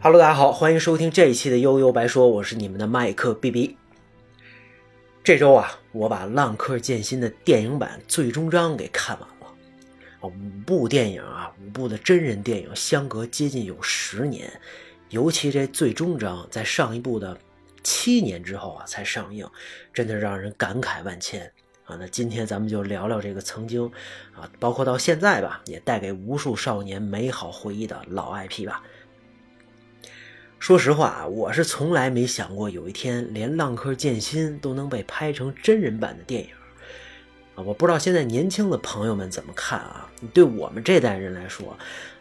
Hello，大家好，欢迎收听这一期的悠悠白说，我是你们的麦克 B B。这周啊，我把《浪客剑心》的电影版最终章给看完了。啊，五部电影啊，五部的真人电影相隔接近有十年，尤其这最终章在上一部的七年之后啊才上映，真的让人感慨万千啊。那今天咱们就聊聊这个曾经啊，包括到现在吧，也带给无数少年美好回忆的老 IP 吧。说实话啊，我是从来没想过有一天连《浪客剑心》都能被拍成真人版的电影啊！我不知道现在年轻的朋友们怎么看啊？对我们这代人来说，《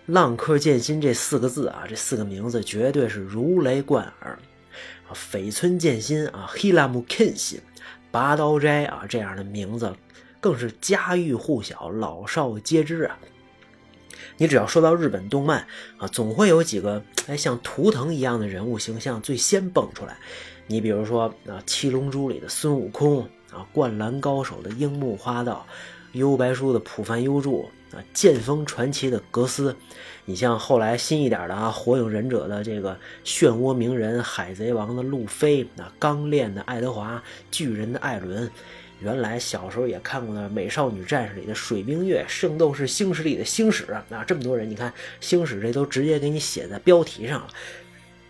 浪客剑心》这四个字啊，这四个名字绝对是如雷贯耳啊！绯村剑心啊，Hilam Kenshin，拔刀斋啊，这样的名字更是家喻户晓，老少皆知啊！你只要说到日本动漫啊，总会有几个哎像图腾一样的人物形象最先蹦出来。你比如说啊，《七龙珠》里的孙悟空啊，《灌篮高手》的樱木花道，《幽白书》的浦饭幽助啊，《剑锋传奇》的格斯。你像后来新一点的啊，《火影忍者》的这个漩涡鸣人，《海贼王》的路飞，那《钢炼》的爱德华，《巨人》的艾伦。原来小时候也看过那《美少女战士》里的水冰月，《圣斗士星矢》里的星矢啊，这么多人，你看星矢这都直接给你写在标题上了。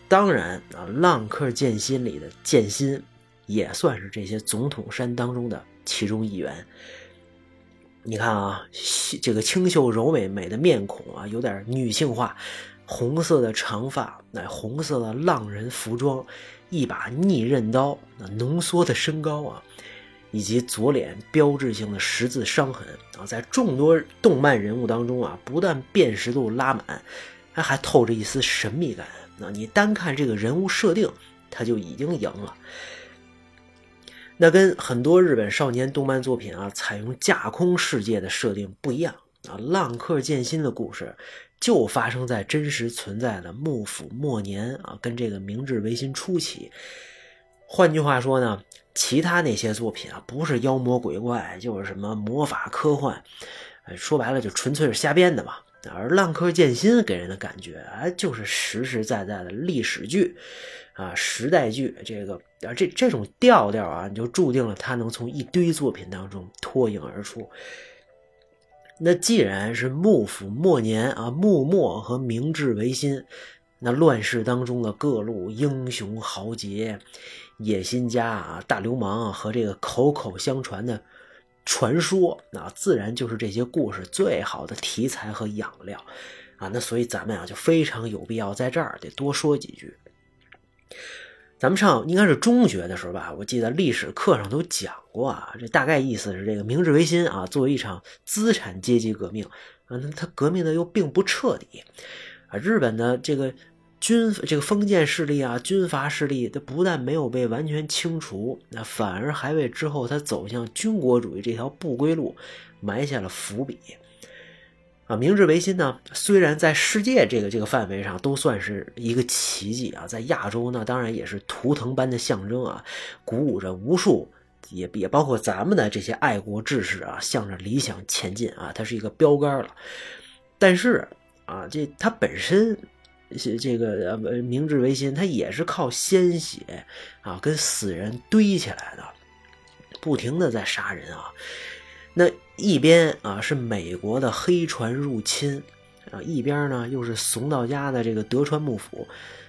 当然啊，《浪客剑心》里的剑心也算是这些总统山当中的其中一员。你看啊，这个清秀柔美美的面孔啊，有点女性化，红色的长发，乃红色的浪人服装，一把逆刃刀，那浓缩的身高啊。以及左脸标志性的十字伤痕啊，在众多动漫人物当中啊，不但辨识度拉满，还还透着一丝神秘感。那你单看这个人物设定，他就已经赢了。那跟很多日本少年动漫作品啊，采用架空世界的设定不一样啊，《浪客剑心》的故事就发生在真实存在的幕府末年啊，跟这个明治维新初期。换句话说呢？其他那些作品啊，不是妖魔鬼怪，就是什么魔法科幻，说白了就纯粹是瞎编的嘛。而《浪客剑心》给人的感觉啊，就是实实在在的历史剧啊，时代剧。这个啊，这这种调调啊，你就注定了它能从一堆作品当中脱颖而出。那既然是幕府末年啊，幕末和明治维新。那乱世当中的各路英雄豪杰、野心家啊、大流氓啊和这个口口相传的传说，那自然就是这些故事最好的题材和养料啊。那所以咱们啊就非常有必要在这儿得多说几句。咱们上应该是中学的时候吧，我记得历史课上都讲过啊。这大概意思是这个明治维新啊，作为一场资产阶级革命啊，那它革命的又并不彻底。啊，日本的这个军这个封建势力啊，军阀势力，它不但没有被完全清除，那反而还为之后他走向军国主义这条不归路埋下了伏笔。啊，明治维新呢，虽然在世界这个这个范围上都算是一个奇迹啊，在亚洲呢，当然也是图腾般的象征啊，鼓舞着无数也也包括咱们的这些爱国志士啊，向着理想前进啊，它是一个标杆了。但是。啊，这它本身，这个呃，明治维新，他也是靠鲜血啊，跟死人堆起来的，不停的在杀人啊。那一边啊是美国的黑船入侵啊，一边呢又是怂到家的这个德川幕府。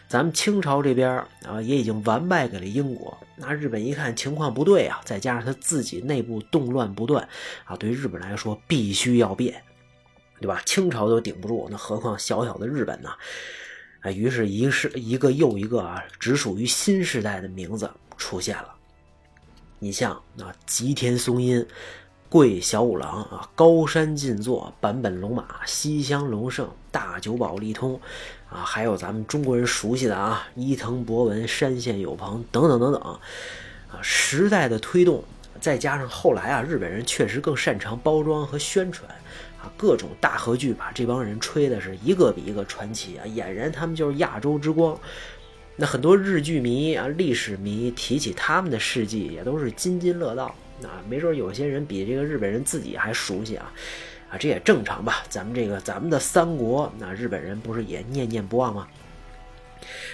咱们清朝这边啊也已经完败给了英国。那日本一看情况不对啊，再加上他自己内部动乱不断啊，对日本来说必须要变。对吧？清朝都顶不住，那何况小小的日本呢？啊，于是一是一个又一个啊，只属于新时代的名字出现了。你像啊，吉田松阴、桂小五郎啊，高山进作、坂本龙马、西乡隆盛、大久保利通啊，还有咱们中国人熟悉的啊，伊藤博文、山县有朋等等等等啊，时代的推动，再加上后来啊，日本人确实更擅长包装和宣传。各种大合剧把这帮人吹的是一个比一个传奇啊，俨然他们就是亚洲之光。那很多日剧迷啊、历史迷提起他们的事迹，也都是津津乐道。啊，没准有些人比这个日本人自己还熟悉啊，啊，这也正常吧。咱们这个咱们的三国，那日本人不是也念念不忘吗？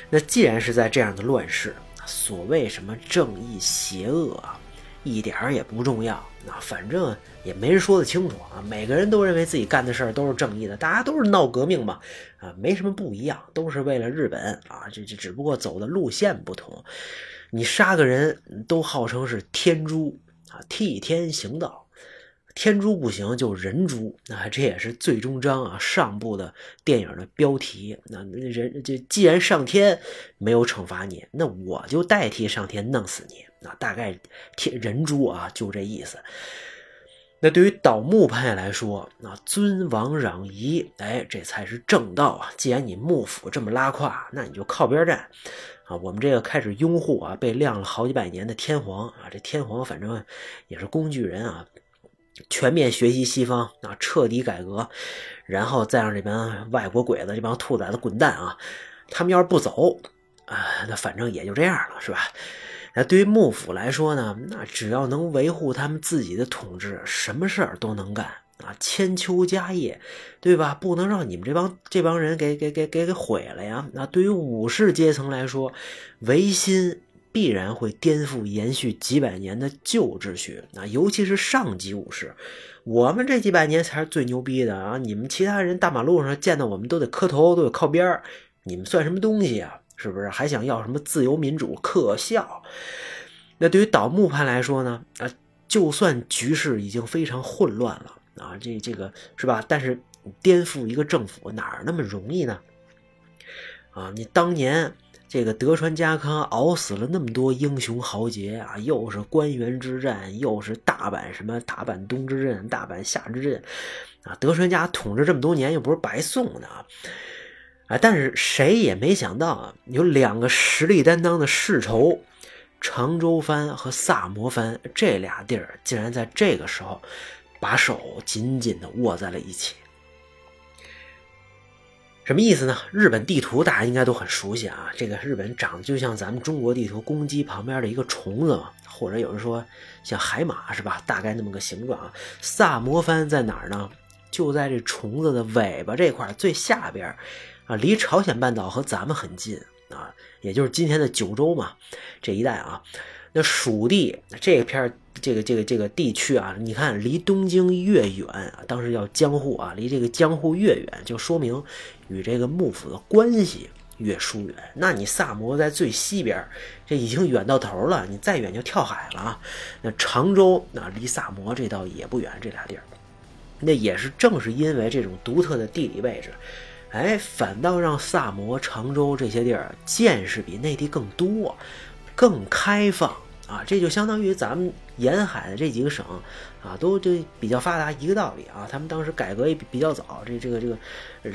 那既然是在这样的乱世，所谓什么正义邪恶啊，一点儿也不重要。啊反正也没人说得清楚啊，每个人都认为自己干的事儿都是正义的，大家都是闹革命嘛，啊，没什么不一样，都是为了日本啊，这这只不过走的路线不同。你杀个人都号称是天诛啊，替天行道。天诛不行就人诛啊，这也是最终章啊上部的电影的标题。那人就既然上天没有惩罚你，那我就代替上天弄死你。那大概天人诛啊，就这意思。那对于倒幕派来说，那尊王攘夷，哎，这才是正道啊。既然你幕府这么拉胯，那你就靠边站啊。我们这个开始拥护啊，被晾了好几百年的天皇啊，这天皇反正也是工具人啊。全面学习西方啊，彻底改革，然后再让这帮外国鬼子、这帮兔崽子滚蛋啊！他们要是不走啊，那反正也就这样了，是吧？那对于幕府来说呢，那只要能维护他们自己的统治，什么事儿都能干啊！千秋家业，对吧？不能让你们这帮这帮人给给给给给毁了呀！那对于武士阶层来说，维新。必然会颠覆延续几百年的旧秩序啊，尤其是上级武士，我们这几百年才是最牛逼的啊！你们其他人大马路上见到我们都得磕头，都得靠边你们算什么东西啊？是不是？还想要什么自由民主？可笑！那对于倒幕派来说呢？啊，就算局势已经非常混乱了啊，这这个是吧？但是颠覆一个政府哪那么容易呢？啊，你当年。这个德川家康熬死了那么多英雄豪杰啊，又是关原之战，又是大阪什么大阪东之阵、大阪下之阵，啊，德川家统治这么多年又不是白送的啊！啊，但是谁也没想到啊，有两个实力担当的世仇，长州藩和萨摩藩这俩地儿，竟然在这个时候把手紧紧的握在了一起。什么意思呢？日本地图大家应该都很熟悉啊。这个日本长得就像咱们中国地图公鸡旁边的一个虫子嘛，或者有人说像海马是吧？大概那么个形状啊。萨摩藩在哪儿呢？就在这虫子的尾巴这块最下边啊，离朝鲜半岛和咱们很近啊，也就是今天的九州嘛这一带啊。那蜀地这片这个这个这个地区啊，你看离东京越远，当时叫江户啊，离这个江户越远，就说明与这个幕府的关系越疏远。那你萨摩在最西边，这已经远到头了，你再远就跳海了。那常州那离萨摩这倒也不远，这俩地儿，那也是正是因为这种独特的地理位置，哎，反倒让萨摩、常州这些地儿见识比内地更多，更开放。啊，这就相当于咱们沿海的这几个省，啊，都就比较发达，一个道理啊。他们当时改革也比较早，这这个这个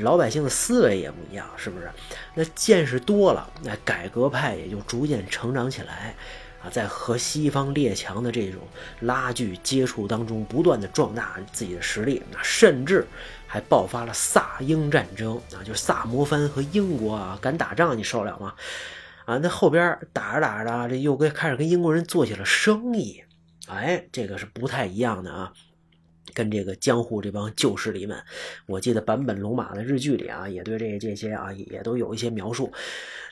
老百姓的思维也不一样，是不是？那见识多了，那改革派也就逐渐成长起来，啊，在和西方列强的这种拉锯接触当中，不断的壮大自己的实力，甚至还爆发了萨英战争啊，就是萨摩藩和英国啊敢打仗，你受了吗？啊，那后边打着打着，这又跟开始跟英国人做起了生意，哎，这个是不太一样的啊。跟这个江户这帮旧势力们，我记得坂本龙马的日剧里啊，也对这这些啊也都有一些描述。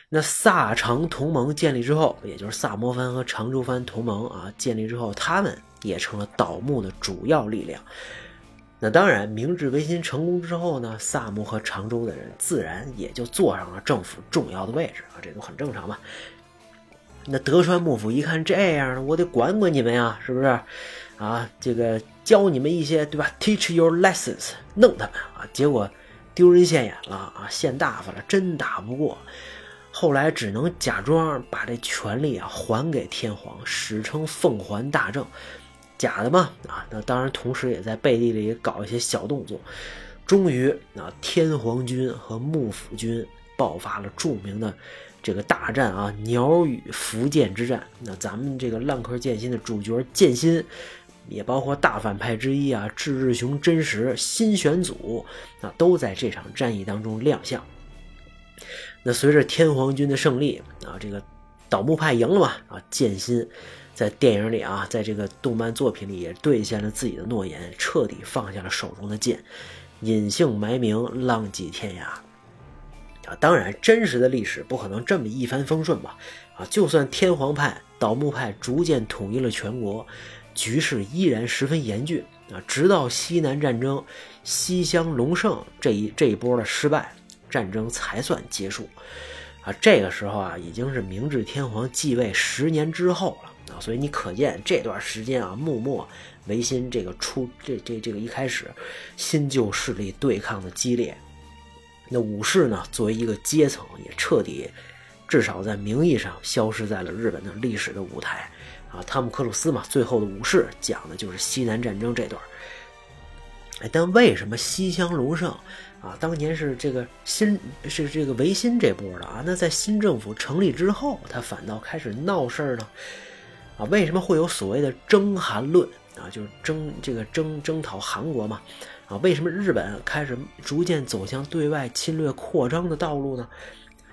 那萨长同盟建立之后，也就是萨摩藩和长州藩同盟啊建立之后，他们也成了倒幕的主要力量。那当然，明治维新成功之后呢，萨摩和常州的人自然也就坐上了政府重要的位置啊，这都很正常嘛。那德川幕府一看这样，我得管管你们呀，是不是？啊，这个教你们一些，对吧？Teach your lessons，弄他们啊！结果丢人现眼了啊，现大发了，真打不过。后来只能假装把这权力啊还给天皇，史称奉还大政。假的嘛啊，那当然，同时也在背地里搞一些小动作。终于啊，天皇军和幕府军爆发了著名的这个大战啊，鸟羽伏剑之战。那咱们这个浪客剑心的主角剑心，也包括大反派之一啊，志日雄真实新选组啊，都在这场战役当中亮相。那随着天皇军的胜利啊，这个倒幕派赢了嘛啊，剑心。在电影里啊，在这个动漫作品里也兑现了自己的诺言，彻底放下了手中的剑，隐姓埋名，浪迹天涯。啊。当然，真实的历史不可能这么一帆风顺吧？啊，就算天皇派、倒幕派逐渐统一了全国，局势依然十分严峻啊。直到西南战争，西乡隆盛这一这一波的失败，战争才算结束。啊，这个时候啊，已经是明治天皇继位十年之后了啊，所以你可见这段时间啊，幕末维新这个出这这这个一开始，新旧势力对抗的激烈。那武士呢，作为一个阶层，也彻底，至少在名义上消失在了日本的历史的舞台啊。汤姆克鲁斯嘛，最后的武士讲的就是西南战争这段。哎，但为什么西乡隆盛？啊，当年是这个新是这个维新这波的啊，那在新政府成立之后，他反倒开始闹事儿呢？啊，为什么会有所谓的征韩论啊？就是征这个征征讨韩国嘛？啊，为什么日本开始逐渐走向对外侵略扩张的道路呢？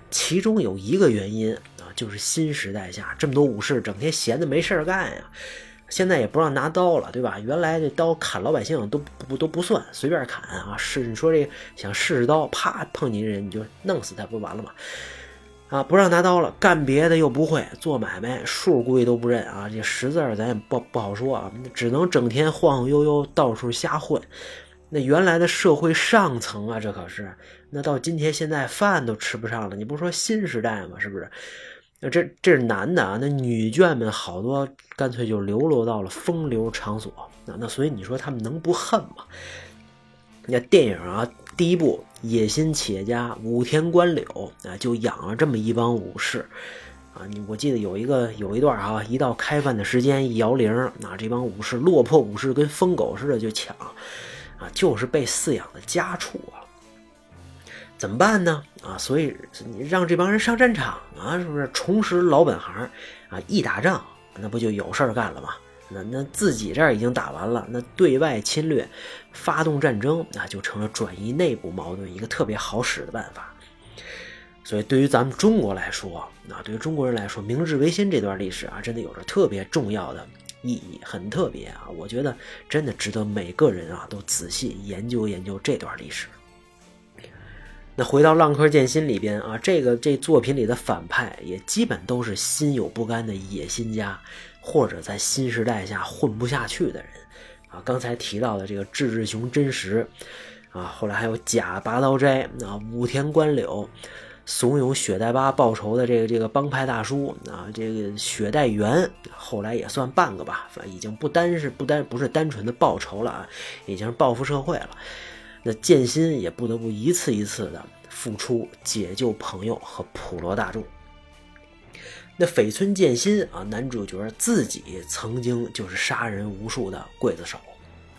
其中有一个原因啊，就是新时代下这么多武士整天闲的没事儿干呀。现在也不让拿刀了，对吧？原来这刀砍老百姓都不都不算，随便砍啊！是你说这想试试刀，啪碰见人你就弄死他不完了吗？啊，不让拿刀了，干别的又不会，做买卖数估计都不认啊！这识字咱也不不好说啊，只能整天晃晃悠悠到处瞎混。那原来的社会上层啊，这可是那到今天现在饭都吃不上了，你不说新时代吗？是不是？这这是男的啊，那女眷们好多干脆就流落到了风流场所。那那所以你说他们能不恨吗？那电影啊，第一部野心企业家武田官柳啊，就养了这么一帮武士啊。你我记得有一个有一段啊，一到开饭的时间一摇铃，那这帮武士落魄武士跟疯狗似的就抢啊，就是被饲养的家畜啊。怎么办呢？啊，所以你让这帮人上战场啊，是不是重拾老本行啊？一打仗，那不就有事儿干了吗？那那自己这儿已经打完了，那对外侵略、发动战争，那就成了转移内部矛盾一个特别好使的办法。所以对于咱们中国来说，啊，对于中国人来说，明治维新这段历史啊，真的有着特别重要的意义，很特别啊。我觉得真的值得每个人啊都仔细研究研究这段历史。那回到《浪客剑心》里边啊，这个这作品里的反派也基本都是心有不甘的野心家，或者在新时代下混不下去的人啊。刚才提到的这个志志雄真实啊，后来还有假拔刀斋啊，武田官柳，怂恿雪代巴报仇的这个这个帮派大叔啊，这个雪代元后来也算半个吧，已经不单是不单不是单纯的报仇了啊，已经是报复社会了。那剑心也不得不一次一次的付出，解救朋友和普罗大众。那绯村剑心啊，男主角自己曾经就是杀人无数的刽子手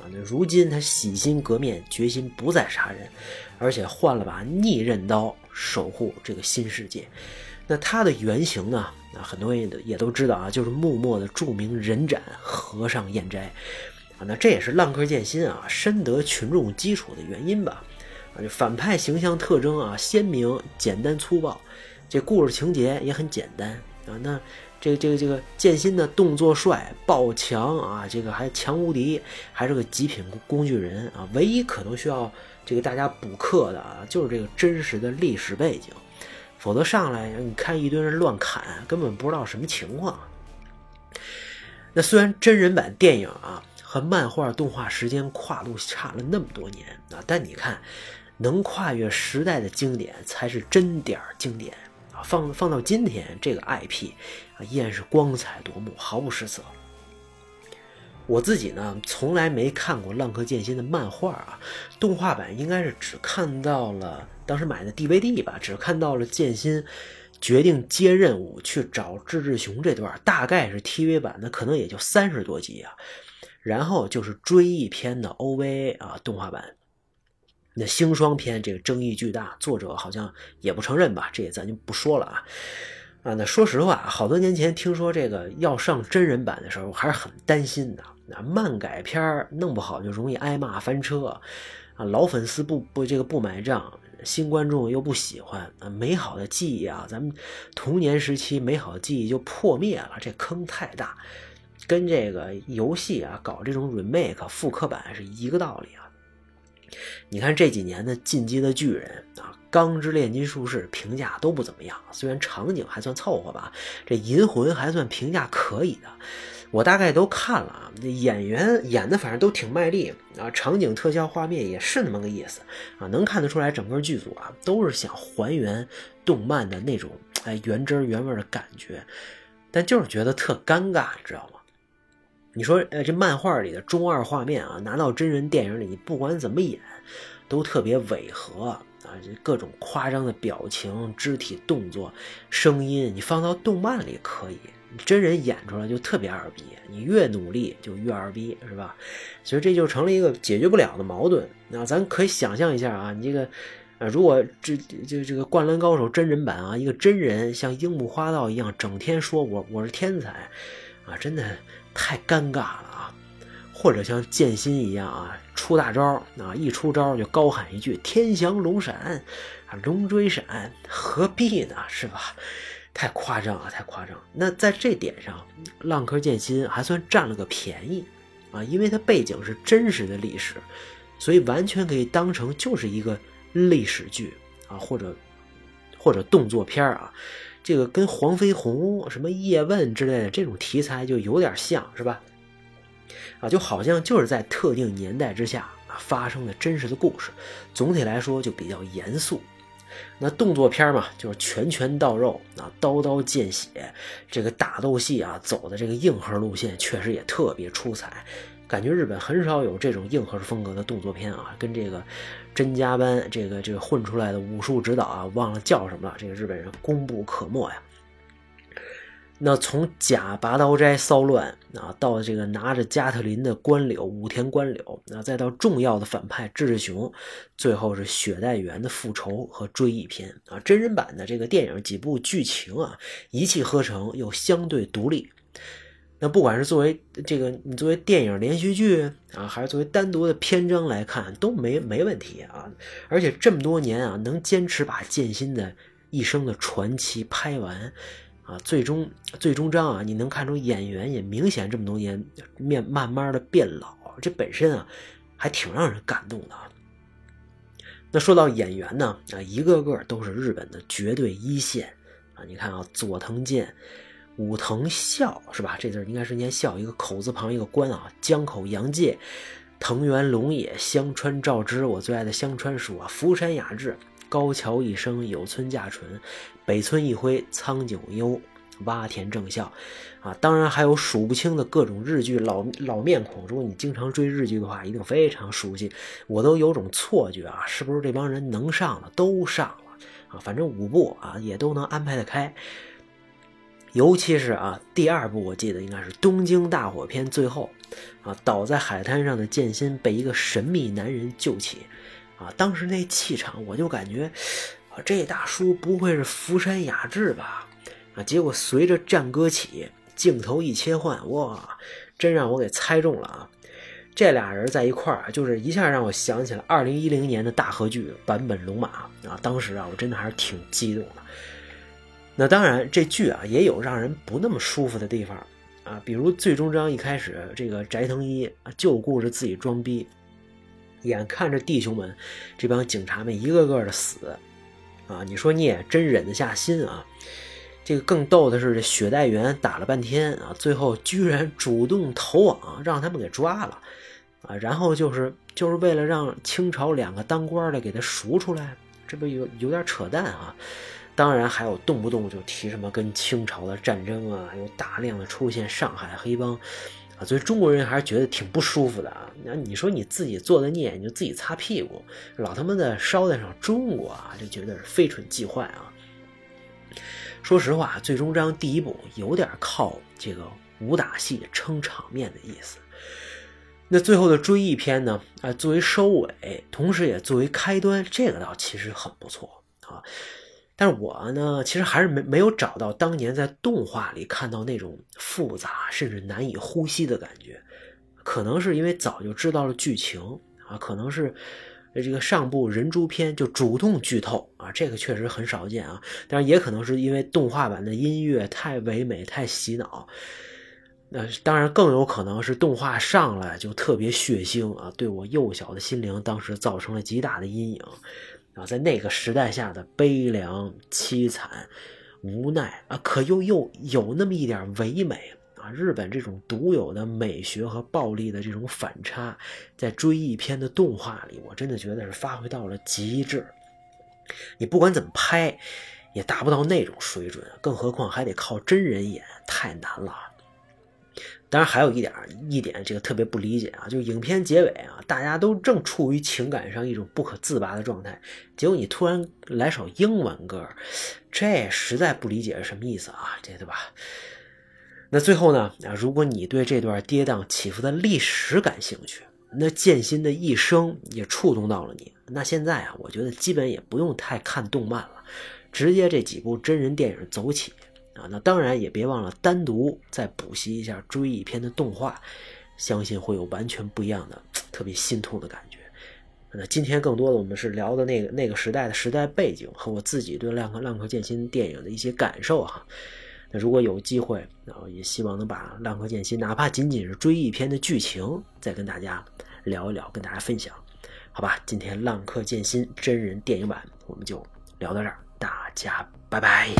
啊。那如今他洗心革面，决心不再杀人，而且换了把逆刃刀，守护这个新世界。那他的原型呢？啊，很多人也都知道啊，就是幕末的著名人斩和尚彦斋。啊，那这也是浪客剑心啊深得群众基础的原因吧？啊，这反派形象特征啊鲜明、简单粗暴，这故事情节也很简单啊。那这个这个这个剑心的动作帅、爆强啊，这个还强无敌，还是个极品工具人啊。唯一可能需要这个大家补课的啊，就是这个真实的历史背景，否则上来你看一堆人乱砍，根本不知道什么情况。那虽然真人版电影啊。漫画动画时间跨度差了那么多年啊，但你看，能跨越时代的经典才是真点儿经典啊！放放到今天，这个 IP 啊依然是光彩夺目，毫不失色。我自己呢，从来没看过《浪客剑心》的漫画啊，动画版应该是只看到了当时买的 DVD 吧，只看到了剑心决定接任务去找志志雄这段，大概是 TV 版的，可能也就三十多集啊。然后就是追忆篇的 OVA 啊，动画版。那星霜篇这个争议巨大，作者好像也不承认吧？这也咱就不说了啊。啊，那说实话，好多年前听说这个要上真人版的时候，还是很担心的。那漫改片弄不好就容易挨骂翻车啊，老粉丝不不这个不买账，新观众又不喜欢啊，美好的记忆啊，咱们童年时期美好的记忆就破灭了，这坑太大。跟这个游戏啊搞这种 remake 复刻版是一个道理啊。你看这几年的《进击的巨人》啊，《钢之炼金术士》评价都不怎么样，虽然场景还算凑合吧，这《银魂》还算评价可以的。我大概都看了啊，这演员演的反正都挺卖力啊，场景特效画面也是那么个意思啊，能看得出来整个剧组啊都是想还原动漫的那种哎原汁原味的感觉，但就是觉得特尴尬，你知道吗？你说呃这漫画里的中二画面啊，拿到真人电影里，你不管怎么演，都特别违和啊，这各种夸张的表情、肢体动作、声音，你放到动漫里可以。你真人演出来就特别二逼，你越努力就越二逼，是吧？所以这就成了一个解决不了的矛盾。那咱可以想象一下啊，你这个，呃，如果这就这个《灌篮高手》真人版啊，一个真人像樱木花道一样，整天说我我是天才，啊，真的太尴尬了啊！或者像剑心一样啊，出大招啊，一出招就高喊一句“天翔龙闪”，啊，龙追闪，何必呢？是吧？太夸张啊！太夸张。那在这点上，浪客剑心还算占了个便宜啊，因为它背景是真实的历史，所以完全可以当成就是一个历史剧啊，或者或者动作片啊。这个跟黄飞鸿、什么叶问之类的这种题材就有点像是吧？啊，就好像就是在特定年代之下啊发生的真实的故事。总体来说就比较严肃。那动作片嘛，就是拳拳到肉啊，刀刀见血，这个打斗戏啊，走的这个硬核路线，确实也特别出彩。感觉日本很少有这种硬核风格的动作片啊，跟这个真家班这个这个混出来的武术指导啊，忘了叫什么了，这个日本人功不可没呀。那从假拔刀斋骚乱啊，到这个拿着加特林的关柳武田关柳，啊，再到重要的反派志志雄，最后是雪代缘的复仇和追忆篇啊，真人版的这个电影几部剧情啊，一气呵成又相对独立。那不管是作为这个你作为电影连续剧啊，还是作为单独的篇章来看，都没没问题啊。而且这么多年啊，能坚持把剑心的一生的传奇拍完。啊，最终最终章啊，你能看出演员也明显这么多年面慢慢的变老，这本身啊还挺让人感动的。那说到演员呢，啊，一个个都是日本的绝对一线啊。你看啊，佐藤健、武藤孝是吧？这字应该是念孝，一个口字旁一个关啊。江口洋介、藤原龙也、香川照之，我最爱的香川叔啊，福山雅治。高桥一生、有村架纯、北村一辉、苍井优、洼田正孝，啊，当然还有数不清的各种日剧老老面孔。如果你经常追日剧的话，一定非常熟悉。我都有种错觉啊，是不是这帮人能上的都上了啊？反正五部啊也都能安排得开。尤其是啊，第二部我记得应该是《东京大火篇》最后，啊，倒在海滩上的剑心被一个神秘男人救起。啊，当时那气场，我就感觉，啊，这大叔不会是福山雅治吧？啊，结果随着战歌起，镜头一切换，哇，真让我给猜中了啊！这俩人在一块儿，就是一下让我想起了二零一零年的大河剧版本龙马啊！当时啊，我真的还是挺激动的。那当然，这剧啊也有让人不那么舒服的地方啊，比如最终章一开始，这个斋藤一就顾着自己装逼。眼看着弟兄们这帮警察们一个个的死，啊，你说你也真忍得下心啊？这个更逗的是，这雪代员打了半天啊，最后居然主动投网，让他们给抓了，啊，然后就是就是为了让清朝两个当官的给他赎出来，这不有有点扯淡啊？当然还有动不动就提什么跟清朝的战争啊，还有大量的出现上海黑帮。啊，所以中国人还是觉得挺不舒服的啊！那你说你自己做的孽，你就自己擦屁股，老他妈的捎带上中国啊，就觉得是非蠢即坏啊！说实话，最终章第一部有点靠这个武打戏撑场面的意思。那最后的追忆篇呢？啊，作为收尾，同时也作为开端，这个倒其实很不错啊。但是我呢，其实还是没没有找到当年在动画里看到那种复杂甚至难以呼吸的感觉，可能是因为早就知道了剧情啊，可能是这个上部人猪篇就主动剧透啊，这个确实很少见啊。但是也可能是因为动画版的音乐太唯美、太洗脑，那当然更有可能是动画上来就特别血腥啊，对我幼小的心灵当时造成了极大的阴影啊，在那个时代下的悲凉、凄惨、无奈啊，可又又有那么一点唯美啊。日本这种独有的美学和暴力的这种反差，在追忆片的动画里，我真的觉得是发挥到了极致。你不管怎么拍，也达不到那种水准，更何况还得靠真人演，太难了。当然，还有一点一点，这个特别不理解啊，就是影片结尾啊，大家都正处于情感上一种不可自拔的状态，结果你突然来首英文歌，这实在不理解是什么意思啊？这对吧？那最后呢？啊，如果你对这段跌宕起伏的历史感兴趣，那剑心的一生也触动到了你，那现在啊，我觉得基本也不用太看动漫了，直接这几部真人电影走起。啊，那当然也别忘了单独再补习一下追忆篇的动画，相信会有完全不一样的、特别心痛的感觉。那今天更多的我们是聊的那个那个时代的时代背景和我自己对《浪客浪客剑心》电影的一些感受哈。那如果有机会，然后也希望能把《浪客剑心》哪怕仅仅是追忆篇的剧情再跟大家聊一聊，跟大家分享，好吧？今天《浪客剑心》真人电影版我们就聊到这儿，大家拜拜。